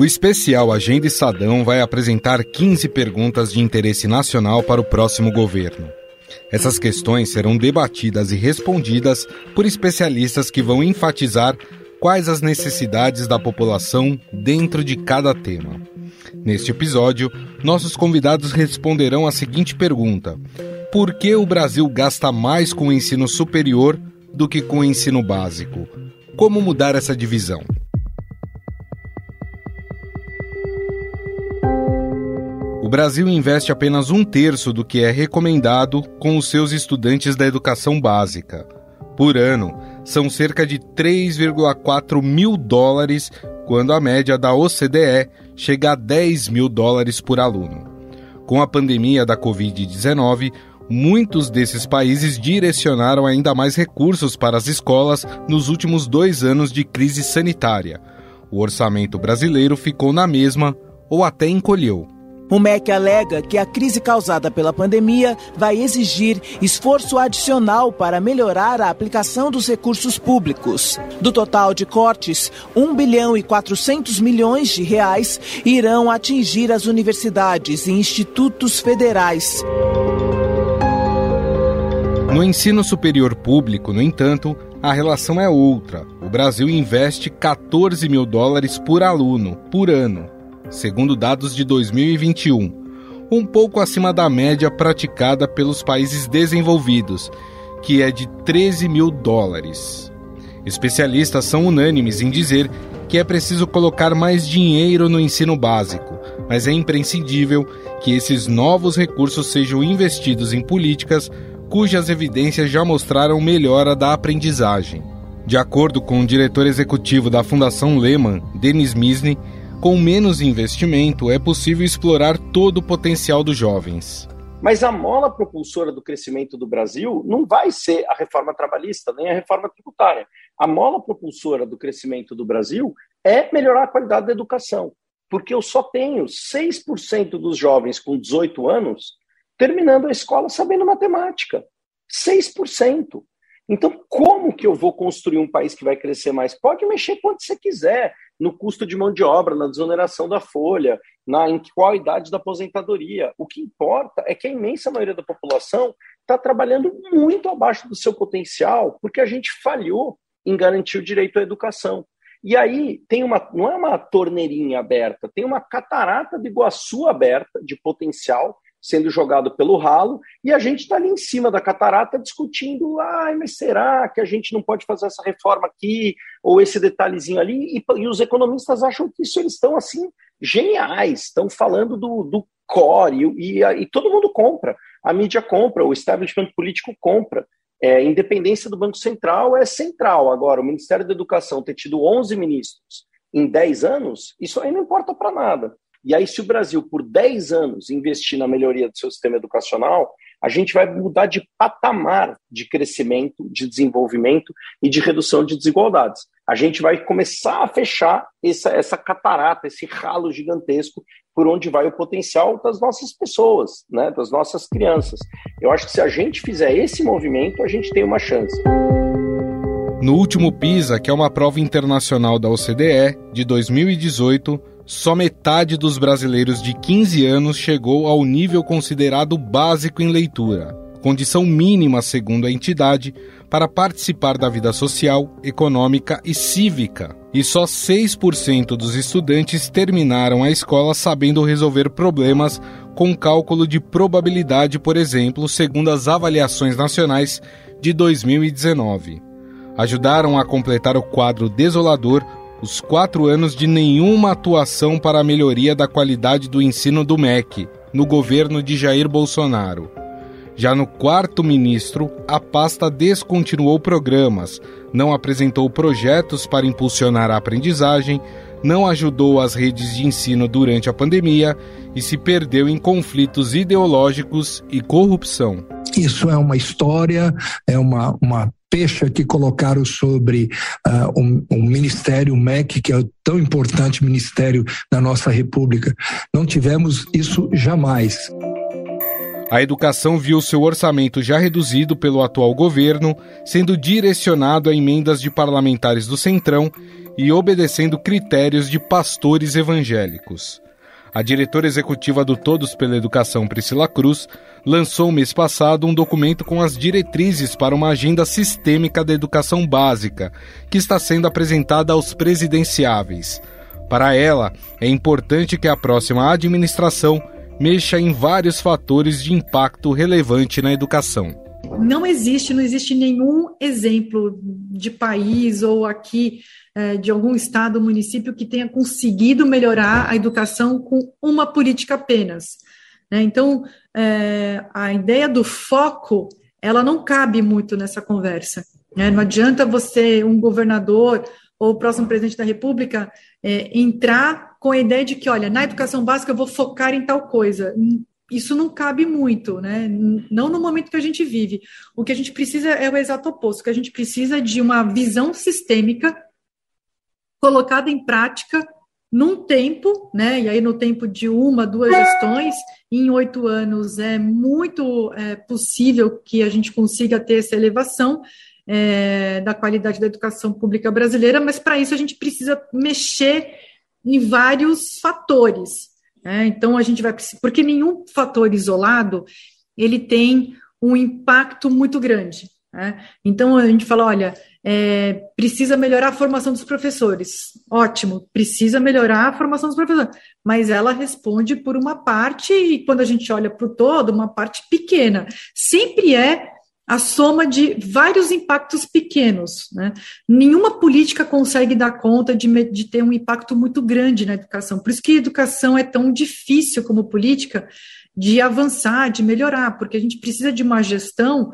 O especial Agenda Estadão vai apresentar 15 perguntas de interesse nacional para o próximo governo. Essas questões serão debatidas e respondidas por especialistas que vão enfatizar quais as necessidades da população dentro de cada tema. Neste episódio, nossos convidados responderão a seguinte pergunta: Por que o Brasil gasta mais com o ensino superior do que com o ensino básico? Como mudar essa divisão? Brasil investe apenas um terço do que é recomendado com os seus estudantes da educação básica. Por ano, são cerca de 3,4 mil dólares, quando a média da OCDE chega a 10 mil dólares por aluno. Com a pandemia da Covid-19, muitos desses países direcionaram ainda mais recursos para as escolas nos últimos dois anos de crise sanitária. O orçamento brasileiro ficou na mesma ou até encolheu. O MEC alega que a crise causada pela pandemia vai exigir esforço adicional para melhorar a aplicação dos recursos públicos. Do total de cortes, 1 bilhão e 400 milhões de reais irão atingir as universidades e institutos federais. No ensino superior público, no entanto, a relação é outra. O Brasil investe 14 mil dólares por aluno por ano segundo dados de 2021, um pouco acima da média praticada pelos países desenvolvidos, que é de 13 mil dólares. Especialistas são unânimes em dizer que é preciso colocar mais dinheiro no ensino básico, mas é imprescindível que esses novos recursos sejam investidos em políticas cujas evidências já mostraram melhora da aprendizagem. De acordo com o diretor executivo da Fundação Lehman, Denis Misny, com menos investimento, é possível explorar todo o potencial dos jovens. Mas a mola propulsora do crescimento do Brasil não vai ser a reforma trabalhista, nem a reforma tributária. A mola propulsora do crescimento do Brasil é melhorar a qualidade da educação. Porque eu só tenho 6% dos jovens com 18 anos terminando a escola sabendo matemática. 6%. Então, como que eu vou construir um país que vai crescer mais? Pode mexer quanto você quiser no custo de mão de obra, na desoneração da folha, na em da aposentadoria. O que importa é que a imensa maioria da população está trabalhando muito abaixo do seu potencial, porque a gente falhou em garantir o direito à educação. E aí tem uma, não é uma torneirinha aberta, tem uma catarata de Iguaçu aberta de potencial sendo jogado pelo ralo, e a gente está ali em cima da catarata discutindo, ai, mas será que a gente não pode fazer essa reforma aqui, ou esse detalhezinho ali, e, e os economistas acham que isso eles estão, assim, geniais, estão falando do, do core, e, e, e, todo mundo compra, a mídia compra, o establishment político compra, é, independência do Banco Central é central, agora, o Ministério da Educação ter tido 11 ministros em 10 anos, isso aí não importa para nada. E aí, se o Brasil, por 10 anos, investir na melhoria do seu sistema educacional, a gente vai mudar de patamar de crescimento, de desenvolvimento e de redução de desigualdades. A gente vai começar a fechar essa, essa catarata, esse ralo gigantesco por onde vai o potencial das nossas pessoas, né, das nossas crianças. Eu acho que se a gente fizer esse movimento, a gente tem uma chance. No último PISA, que é uma prova internacional da OCDE, de 2018, só metade dos brasileiros de 15 anos chegou ao nível considerado básico em leitura, condição mínima, segundo a entidade, para participar da vida social, econômica e cívica. E só 6% dos estudantes terminaram a escola sabendo resolver problemas com cálculo de probabilidade, por exemplo, segundo as avaliações nacionais de 2019. Ajudaram a completar o quadro desolador os quatro anos de nenhuma atuação para a melhoria da qualidade do ensino do MEC no governo de Jair Bolsonaro. Já no quarto ministro, a pasta descontinuou programas, não apresentou projetos para impulsionar a aprendizagem, não ajudou as redes de ensino durante a pandemia e se perdeu em conflitos ideológicos e corrupção. Isso é uma história, é uma, uma pecha que colocaram sobre uh, um, um, ministério, o MEC, que é o tão importante ministério da nossa República. Não tivemos isso jamais. A educação viu seu orçamento já reduzido pelo atual governo, sendo direcionado a emendas de parlamentares do Centrão e obedecendo critérios de pastores evangélicos. A diretora executiva do Todos pela Educação, Priscila Cruz, lançou mês passado um documento com as diretrizes para uma agenda sistêmica da educação básica, que está sendo apresentada aos presidenciáveis. Para ela, é importante que a próxima administração mexa em vários fatores de impacto relevante na educação. Não existe, não existe nenhum exemplo de país ou aqui é, de algum estado ou município que tenha conseguido melhorar a educação com uma política apenas. Né? Então, é, a ideia do foco, ela não cabe muito nessa conversa. Né? Não adianta você, um governador ou o próximo presidente da República, é, entrar com a ideia de que, olha, na educação básica eu vou focar em tal coisa. Isso não cabe muito, né? Não no momento que a gente vive. O que a gente precisa é o exato oposto. Que a gente precisa é de uma visão sistêmica colocada em prática num tempo, né? E aí no tempo de uma, duas gestões, em oito anos é muito é, possível que a gente consiga ter essa elevação é, da qualidade da educação pública brasileira, mas para isso a gente precisa mexer em vários fatores. Né? Então a gente vai porque nenhum fator isolado ele tem um impacto muito grande. Né? Então a gente fala, olha, é, precisa melhorar a formação dos professores. Ótimo, precisa melhorar a formação dos professores, mas ela responde por uma parte, e quando a gente olha para o todo, uma parte pequena. Sempre é a soma de vários impactos pequenos. Né? Nenhuma política consegue dar conta de, de ter um impacto muito grande na educação. Por isso que a educação é tão difícil como política de avançar, de melhorar, porque a gente precisa de uma gestão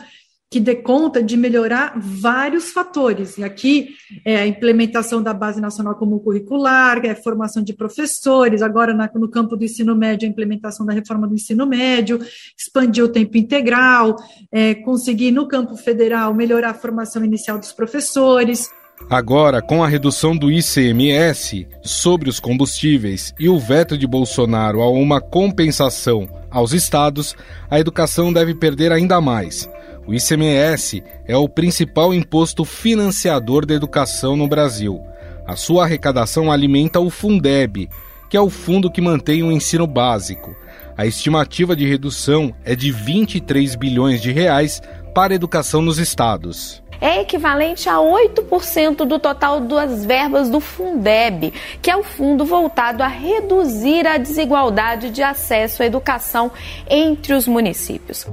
que dê conta de melhorar vários fatores. E aqui é a implementação da Base Nacional Comum Curricular, é a formação de professores, agora na, no campo do ensino médio, a implementação da reforma do ensino médio, expandir o tempo integral, é, conseguir no campo federal melhorar a formação inicial dos professores. Agora, com a redução do ICMS sobre os combustíveis e o veto de Bolsonaro a uma compensação aos estados, a educação deve perder ainda mais. O ICMS é o principal imposto financiador da educação no Brasil. A sua arrecadação alimenta o Fundeb, que é o fundo que mantém o ensino básico. A estimativa de redução é de 23 bilhões de reais para a educação nos estados é equivalente a 8% do total das verbas do Fundeb, que é o fundo voltado a reduzir a desigualdade de acesso à educação entre os municípios.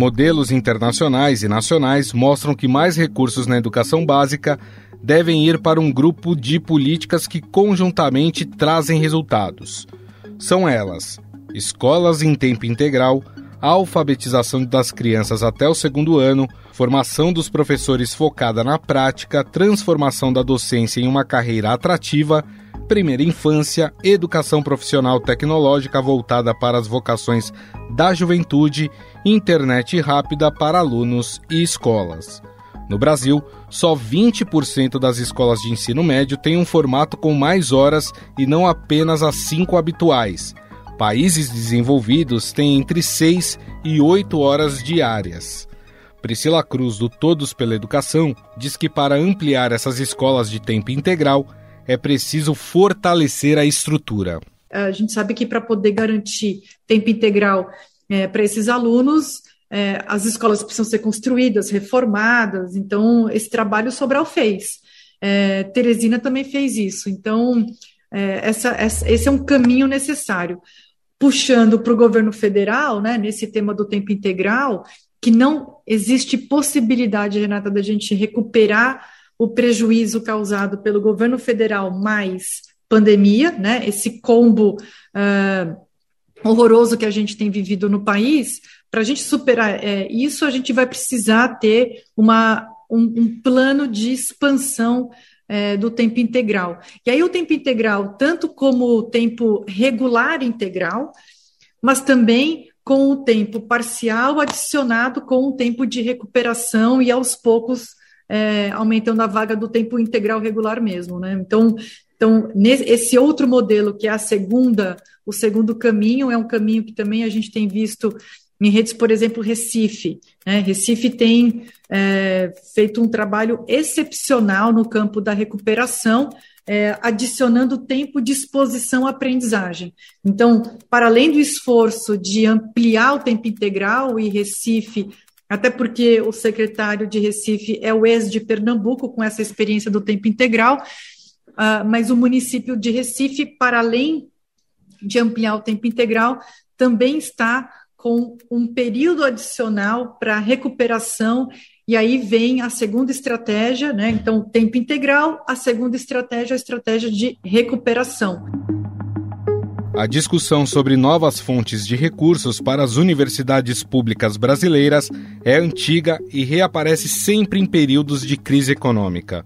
Modelos internacionais e nacionais mostram que mais recursos na educação básica devem ir para um grupo de políticas que conjuntamente trazem resultados. São elas: escolas em tempo integral, alfabetização das crianças até o segundo ano, formação dos professores focada na prática, transformação da docência em uma carreira atrativa, primeira infância, educação profissional tecnológica voltada para as vocações da juventude, internet rápida para alunos e escolas. No Brasil, só 20% das escolas de ensino médio têm um formato com mais horas e não apenas as cinco habituais. Países desenvolvidos têm entre 6 e 8 horas diárias. Priscila Cruz, do Todos pela Educação, diz que para ampliar essas escolas de tempo integral é preciso fortalecer a estrutura. A gente sabe que para poder garantir tempo integral é, para esses alunos, é, as escolas precisam ser construídas, reformadas, então esse trabalho Sobral fez. É, Teresina também fez isso, então é, essa, essa, esse é um caminho necessário puxando para o governo federal, né, nesse tema do tempo integral, que não existe possibilidade, Renata, da gente recuperar o prejuízo causado pelo governo federal mais pandemia, né, esse combo uh, horroroso que a gente tem vivido no país, para a gente superar é, isso, a gente vai precisar ter uma, um, um plano de expansão é, do tempo integral. E aí o tempo integral, tanto como o tempo regular integral, mas também com o tempo parcial adicionado com o tempo de recuperação e aos poucos é, aumentando a vaga do tempo integral regular mesmo, né? Então Então, nesse, esse outro modelo, que é a segunda, o segundo caminho, é um caminho que também a gente tem visto em redes, por exemplo, Recife. Né? Recife tem é, feito um trabalho excepcional no campo da recuperação, é, adicionando tempo de exposição à aprendizagem. Então, para além do esforço de ampliar o tempo integral, e Recife, até porque o secretário de Recife é o ex de Pernambuco, com essa experiência do tempo integral, uh, mas o município de Recife, para além de ampliar o tempo integral, também está com um período adicional para recuperação, e aí vem a segunda estratégia, né? Então, tempo integral, a segunda estratégia, a estratégia de recuperação. A discussão sobre novas fontes de recursos para as universidades públicas brasileiras é antiga e reaparece sempre em períodos de crise econômica.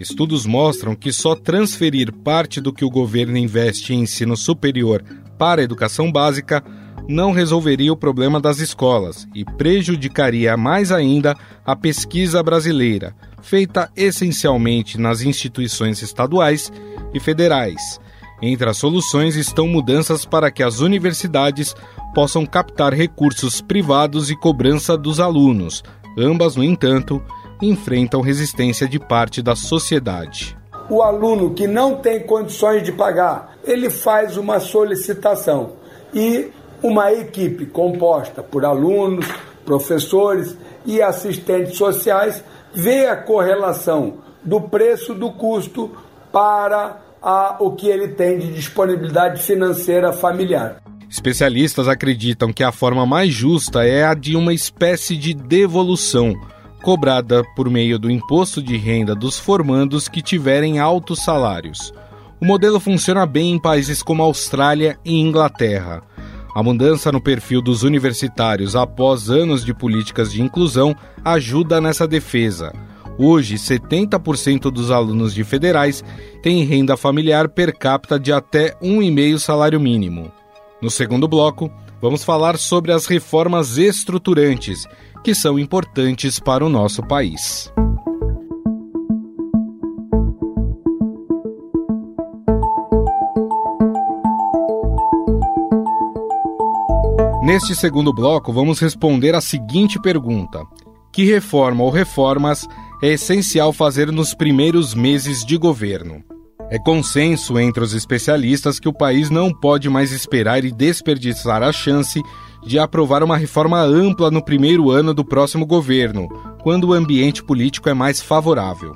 Estudos mostram que só transferir parte do que o governo investe em ensino superior para a educação básica não resolveria o problema das escolas e prejudicaria mais ainda a pesquisa brasileira, feita essencialmente nas instituições estaduais e federais. Entre as soluções estão mudanças para que as universidades possam captar recursos privados e cobrança dos alunos. Ambas, no entanto, enfrentam resistência de parte da sociedade. O aluno que não tem condições de pagar, ele faz uma solicitação e uma equipe composta por alunos, professores e assistentes sociais vê a correlação do preço do custo para a, o que ele tem de disponibilidade financeira familiar. Especialistas acreditam que a forma mais justa é a de uma espécie de devolução, cobrada por meio do imposto de renda dos formandos que tiverem altos salários. O modelo funciona bem em países como Austrália e Inglaterra. A mudança no perfil dos universitários após anos de políticas de inclusão ajuda nessa defesa. Hoje, 70% dos alunos de federais têm renda familiar per capita de até 1,5 salário mínimo. No segundo bloco, vamos falar sobre as reformas estruturantes, que são importantes para o nosso país. Neste segundo bloco, vamos responder a seguinte pergunta: Que reforma ou reformas é essencial fazer nos primeiros meses de governo? É consenso entre os especialistas que o país não pode mais esperar e desperdiçar a chance de aprovar uma reforma ampla no primeiro ano do próximo governo, quando o ambiente político é mais favorável.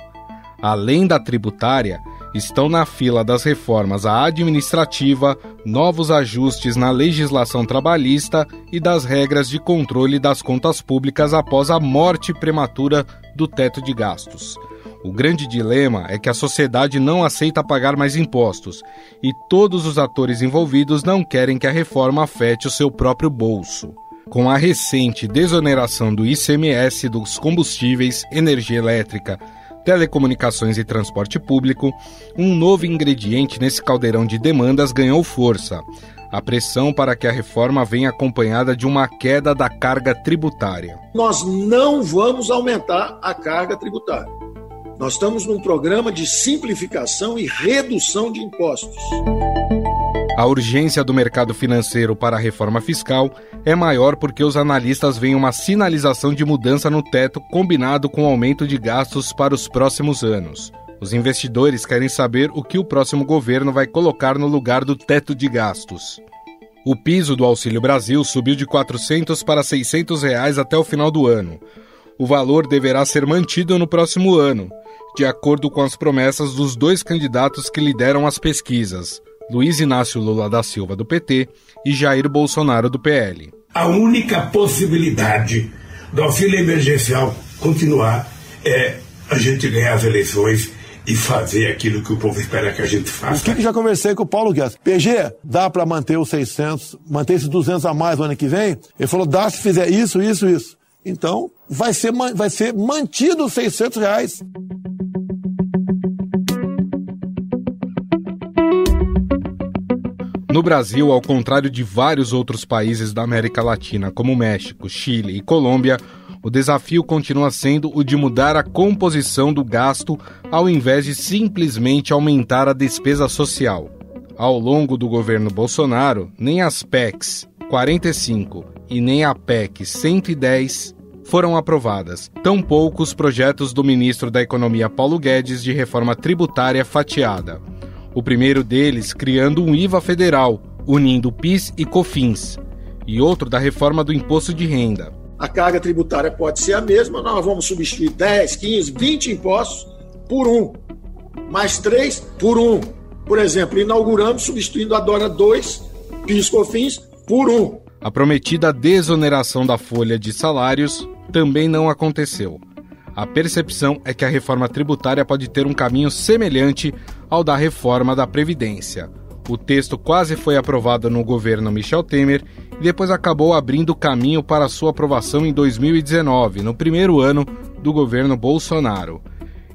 Além da tributária, estão na fila das reformas a administrativa, novos ajustes na legislação trabalhista e das regras de controle das contas públicas após a morte prematura do teto de gastos. O grande dilema é que a sociedade não aceita pagar mais impostos e todos os atores envolvidos não querem que a reforma afete o seu próprio bolso. Com a recente desoneração do ICMS dos combustíveis, energia elétrica, telecomunicações e transporte público, um novo ingrediente nesse caldeirão de demandas ganhou força. A pressão para que a reforma venha acompanhada de uma queda da carga tributária. Nós não vamos aumentar a carga tributária. Nós estamos num programa de simplificação e redução de impostos. A urgência do mercado financeiro para a reforma fiscal é maior porque os analistas veem uma sinalização de mudança no teto combinado com aumento de gastos para os próximos anos. Os investidores querem saber o que o próximo governo vai colocar no lugar do teto de gastos. O piso do Auxílio Brasil subiu de 400 para 600 reais até o final do ano. O valor deverá ser mantido no próximo ano, de acordo com as promessas dos dois candidatos que lideram as pesquisas, Luiz Inácio Lula da Silva, do PT, e Jair Bolsonaro, do PL. A única possibilidade do auxílio emergencial continuar é a gente ganhar as eleições e fazer aquilo que o povo espera que a gente faça. O que, que já conversei com o Paulo Guedes. PG, dá para manter os 600, manter esses 200 a mais no ano que vem? Ele falou, dá se fizer isso, isso, isso. Então, vai ser, vai ser mantido os 600 reais. No Brasil, ao contrário de vários outros países da América Latina, como México, Chile e Colômbia, O desafio continua sendo o de mudar a composição do gasto ao invés de simplesmente aumentar a despesa social. Ao longo do governo Bolsonaro, nem as PECs 45 e nem a PEC 110 foram aprovadas. Tampouco os projetos do ministro da Economia Paulo Guedes de reforma tributária fatiada. O primeiro deles criando um IVA federal, unindo PIS e COFINS, e outro da reforma do imposto de renda. A carga tributária pode ser a mesma, nós vamos substituir 10, 15, 20 impostos por um, mais três por um. Por exemplo, inauguramos substituindo a DORA 2, PIS, COFINS, por um. A prometida desoneração da folha de salários também não aconteceu. A percepção é que a reforma tributária pode ter um caminho semelhante ao da reforma da Previdência. O texto quase foi aprovado no governo Michel Temer e depois acabou abrindo caminho para sua aprovação em 2019, no primeiro ano do governo Bolsonaro.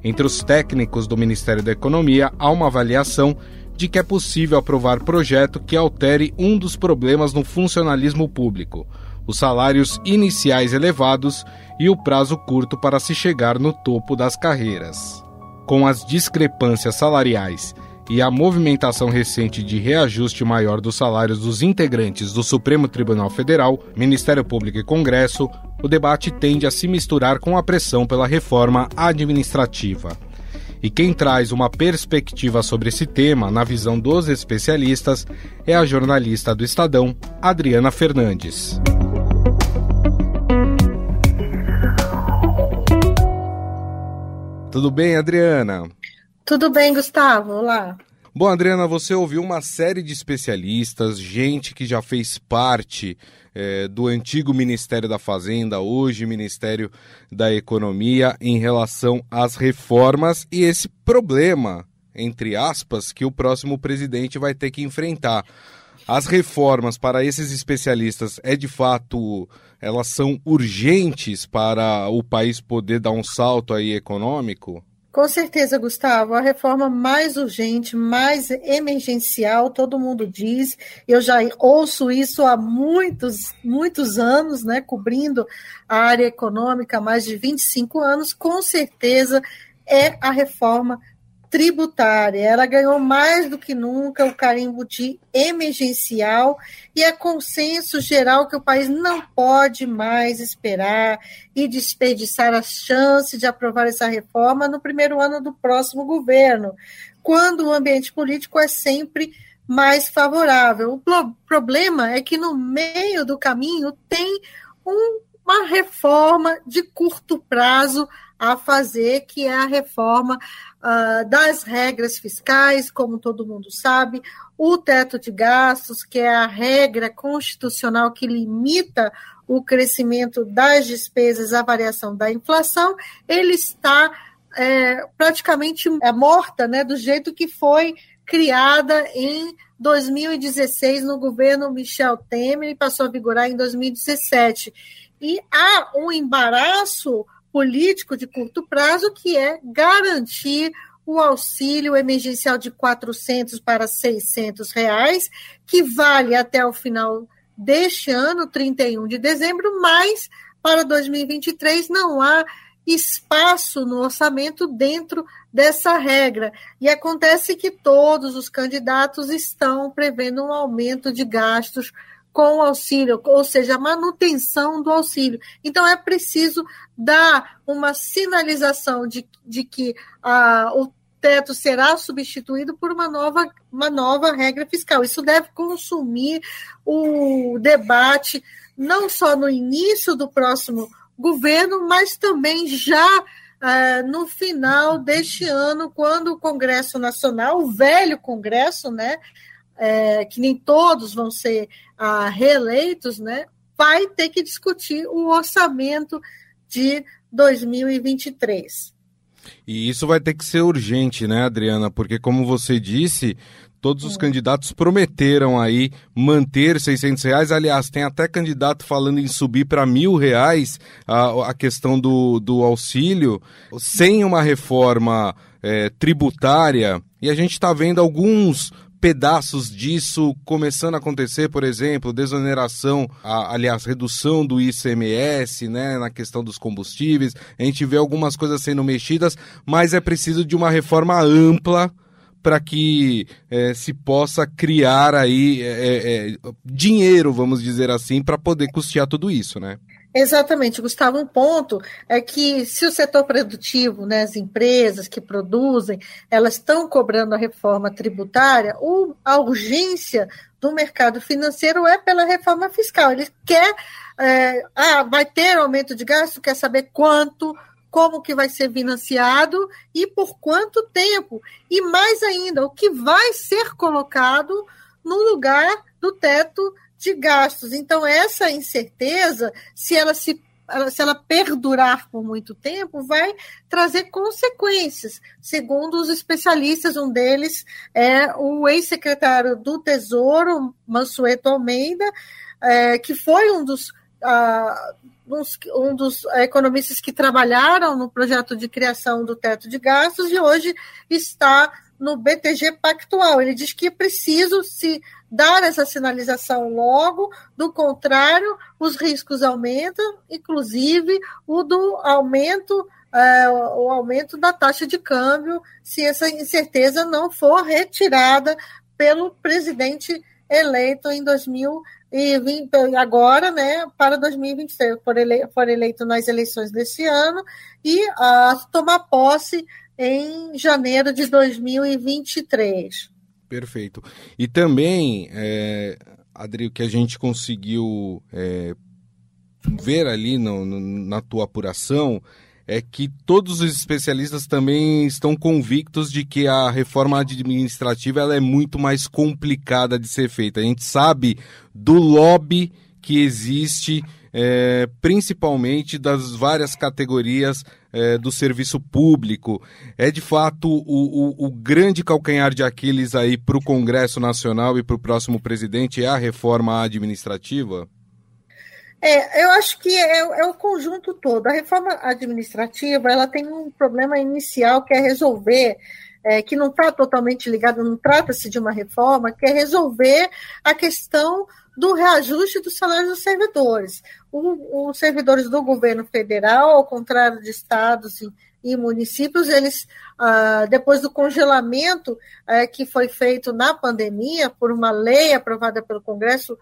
Entre os técnicos do Ministério da Economia, há uma avaliação de que é possível aprovar projeto que altere um dos problemas no funcionalismo público: os salários iniciais elevados e o prazo curto para se chegar no topo das carreiras. Com as discrepâncias salariais e a movimentação recente de reajuste maior dos salários dos integrantes do Supremo Tribunal Federal, Ministério Público e Congresso, o debate tende a se misturar com a pressão pela reforma administrativa. E quem traz uma perspectiva sobre esse tema, na visão dos especialistas, é a jornalista do Estadão, Adriana Fernandes. Tudo bem, Adriana? Tudo bem, Gustavo. Olá. Bom, Adriana, você ouviu uma série de especialistas, gente que já fez parte é, do antigo Ministério da Fazenda, hoje Ministério da Economia, em relação às reformas e esse problema, entre aspas, que o próximo presidente vai ter que enfrentar. As reformas para esses especialistas é de fato elas são urgentes para o país poder dar um salto aí econômico? Com certeza, Gustavo, a reforma mais urgente, mais emergencial, todo mundo diz. Eu já ouço isso há muitos, muitos anos, né, cobrindo a área econômica há mais de 25 anos. Com certeza é a reforma tributária. Ela ganhou mais do que nunca o carimbo de emergencial e é consenso geral que o país não pode mais esperar e desperdiçar a chance de aprovar essa reforma no primeiro ano do próximo governo, quando o ambiente político é sempre mais favorável. O problema é que no meio do caminho tem um, uma reforma de curto prazo a fazer, que é a reforma uh, das regras fiscais, como todo mundo sabe, o teto de gastos, que é a regra constitucional que limita o crescimento das despesas à variação da inflação, ele está é, praticamente é, morta, né, do jeito que foi criada em 2016 no governo Michel Temer e passou a vigorar em 2017. E há um embaraço político de curto prazo, que é garantir o auxílio emergencial de 400 para 600 reais, que vale até o final deste ano, 31 de dezembro, mas para 2023 não há espaço no orçamento dentro dessa regra. E acontece que todos os candidatos estão prevendo um aumento de gastos com o auxílio, ou seja, a manutenção do auxílio. Então, é preciso dar uma sinalização de, de que ah, o teto será substituído por uma nova, uma nova regra fiscal. Isso deve consumir o debate, não só no início do próximo governo, mas também já ah, no final deste ano, quando o Congresso Nacional, o velho Congresso, né, é, que nem todos vão ser ah, reeleitos, né, vai ter que discutir o orçamento de 2023. E isso vai ter que ser urgente, né, Adriana? Porque, como você disse, todos os é. candidatos prometeram aí manter 600 reais. Aliás, tem até candidato falando em subir para mil reais a, a questão do, do auxílio, sem uma reforma é, tributária. E a gente está vendo alguns pedaços disso começando a acontecer, por exemplo, desoneração, a, aliás, redução do ICMS, né, na questão dos combustíveis. A gente vê algumas coisas sendo mexidas, mas é preciso de uma reforma ampla para que é, se possa criar aí é, é, dinheiro, vamos dizer assim, para poder custear tudo isso, né? Exatamente, Gustavo. Um ponto é que se o setor produtivo, né, as empresas que produzem, elas estão cobrando a reforma tributária, ou a urgência do mercado financeiro é pela reforma fiscal. Ele quer, é, ah, vai ter aumento de gasto, quer saber quanto, como que vai ser financiado e por quanto tempo. E mais ainda, o que vai ser colocado no lugar do teto de gastos. Então, essa incerteza, se ela se se ela perdurar por muito tempo, vai trazer consequências. Segundo os especialistas, um deles é o ex-secretário do Tesouro, Mansueto Almeida, é, que foi um dos, uh, um dos economistas que trabalharam no projeto de criação do teto de gastos e hoje está no BTG Pactual. Ele diz que é preciso se dar essa sinalização logo, do contrário, os riscos aumentam, inclusive o do aumento, é, o aumento da taxa de câmbio, se essa incerteza não for retirada pelo presidente eleito em 2020, agora, né, para 2023, for eleito, for eleito nas eleições desse ano, e a tomar posse em janeiro de 2023. Perfeito. E também, é, Adri, o que a gente conseguiu é, ver ali no, no, na tua apuração é que todos os especialistas também estão convictos de que a reforma administrativa ela é muito mais complicada de ser feita. A gente sabe do lobby que existe, é, principalmente das várias categorias é, do serviço público. É de fato o, o, o grande calcanhar de Aquiles aí para o Congresso Nacional e para o próximo presidente é a reforma administrativa? É, eu acho que é, é, o conjunto todo. A reforma administrativa ela tem um problema inicial que é resolver, é, que não está totalmente ligado, não trata-se de uma reforma, que é resolver a questão do reajuste dos salários dos servidores. os servidores do governo federal, ao contrário de estados e, e municípios, eles, ah, depois do congelamento eh, que foi feito na pandemia, por uma lei aprovada pelo Congresso,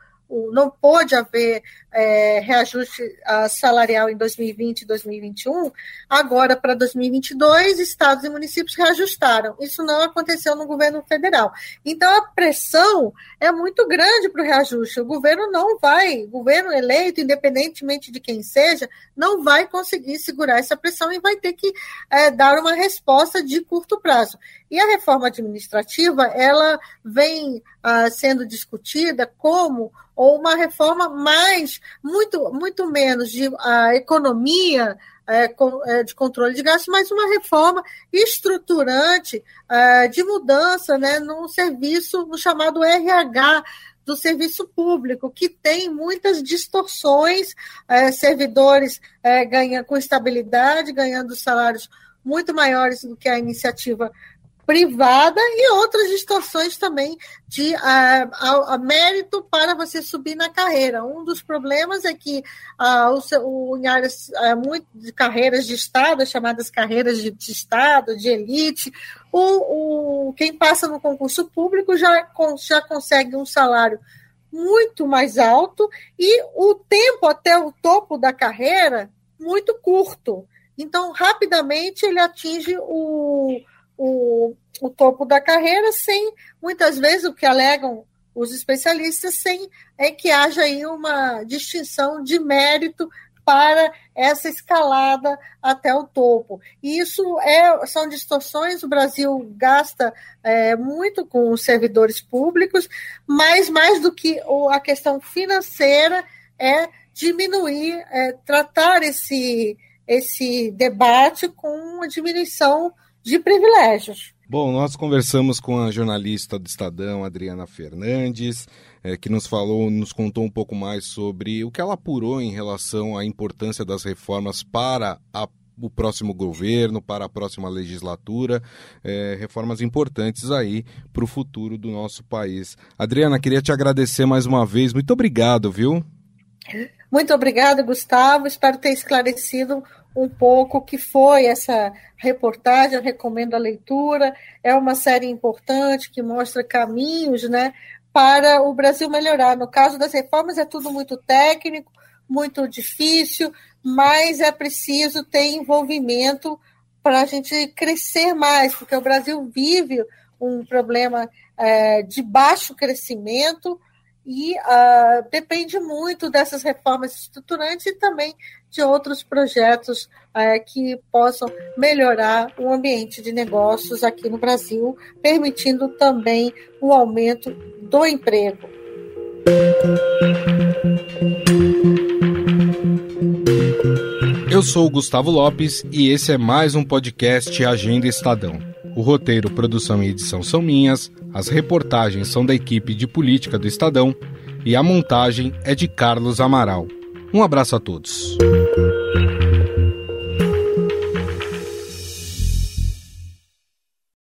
não pôde haver é, reajuste salarial em 2020 e 2021, agora para 2022, estados e municípios reajustaram. Isso não aconteceu no governo federal. Então, a pressão é muito grande para o reajuste. O governo não vai, o governo eleito, independentemente de quem seja, não vai conseguir segurar essa pressão e vai ter que é, dar uma resposta de curto prazo. E a reforma administrativa, ela vem uh, sendo discutida como uma reforma mais, muito, muito menos de uh, economia é, é, de controle de gastos, mas uma reforma estruturante uh, de mudança né, no serviço, no chamado RH, do serviço público, que tem muitas distorções, é, servidores ganham com estabilidade, ganhando salários muito maiores do que a iniciativa privada e outras distorções também de a, a, a, mérito para você subir na carreira. Um dos problemas é que a, o, o, em áreas muito de carreiras de Estado, chamadas carreiras de, de Estado, de elite, o, o, quem passa no concurso público já, já consegue um salário muito mais alto e o tempo até o topo da carreira muito curto. Então, rapidamente ele atinge o, o, o topo da carreira sem, muitas vezes, o que alegam os especialistas, sem é que haja aí uma distinção de mérito para essa escalada até o topo. E isso é, são distorções, o Brasil gasta é, muito com os servidores públicos, mas mais do que a questão financeira é diminuir, é, tratar esse, esse debate com a diminuição de privilégios. Bom, nós conversamos com a jornalista do Estadão, Adriana Fernandes, é, que nos falou, nos contou um pouco mais sobre o que ela apurou em relação à importância das reformas para a o próximo governo, para a próxima legislatura, é, reformas importantes aí para o futuro do nosso país. Adriana, queria te agradecer mais uma vez. Muito obrigado, viu? Muito obrigada, Gustavo. Espero ter esclarecido um pouco que foi essa reportagem. Eu recomendo a leitura. É uma série importante que mostra caminhos né, para o Brasil melhorar. No caso das reformas, é tudo muito técnico, muito difícil, mas é preciso ter envolvimento para a gente crescer mais, porque o Brasil vive um problema é, de baixo crescimento e uh, depende muito dessas reformas estruturantes e também de outros projetos uh, que possam melhorar o ambiente de negócios aqui no Brasil, permitindo também o aumento do emprego. Eu sou Gustavo Lopes e esse é mais um podcast Agenda Estadão. O roteiro, produção e edição são minhas, as reportagens são da equipe de política do Estadão e a montagem é de Carlos Amaral. Um abraço a todos.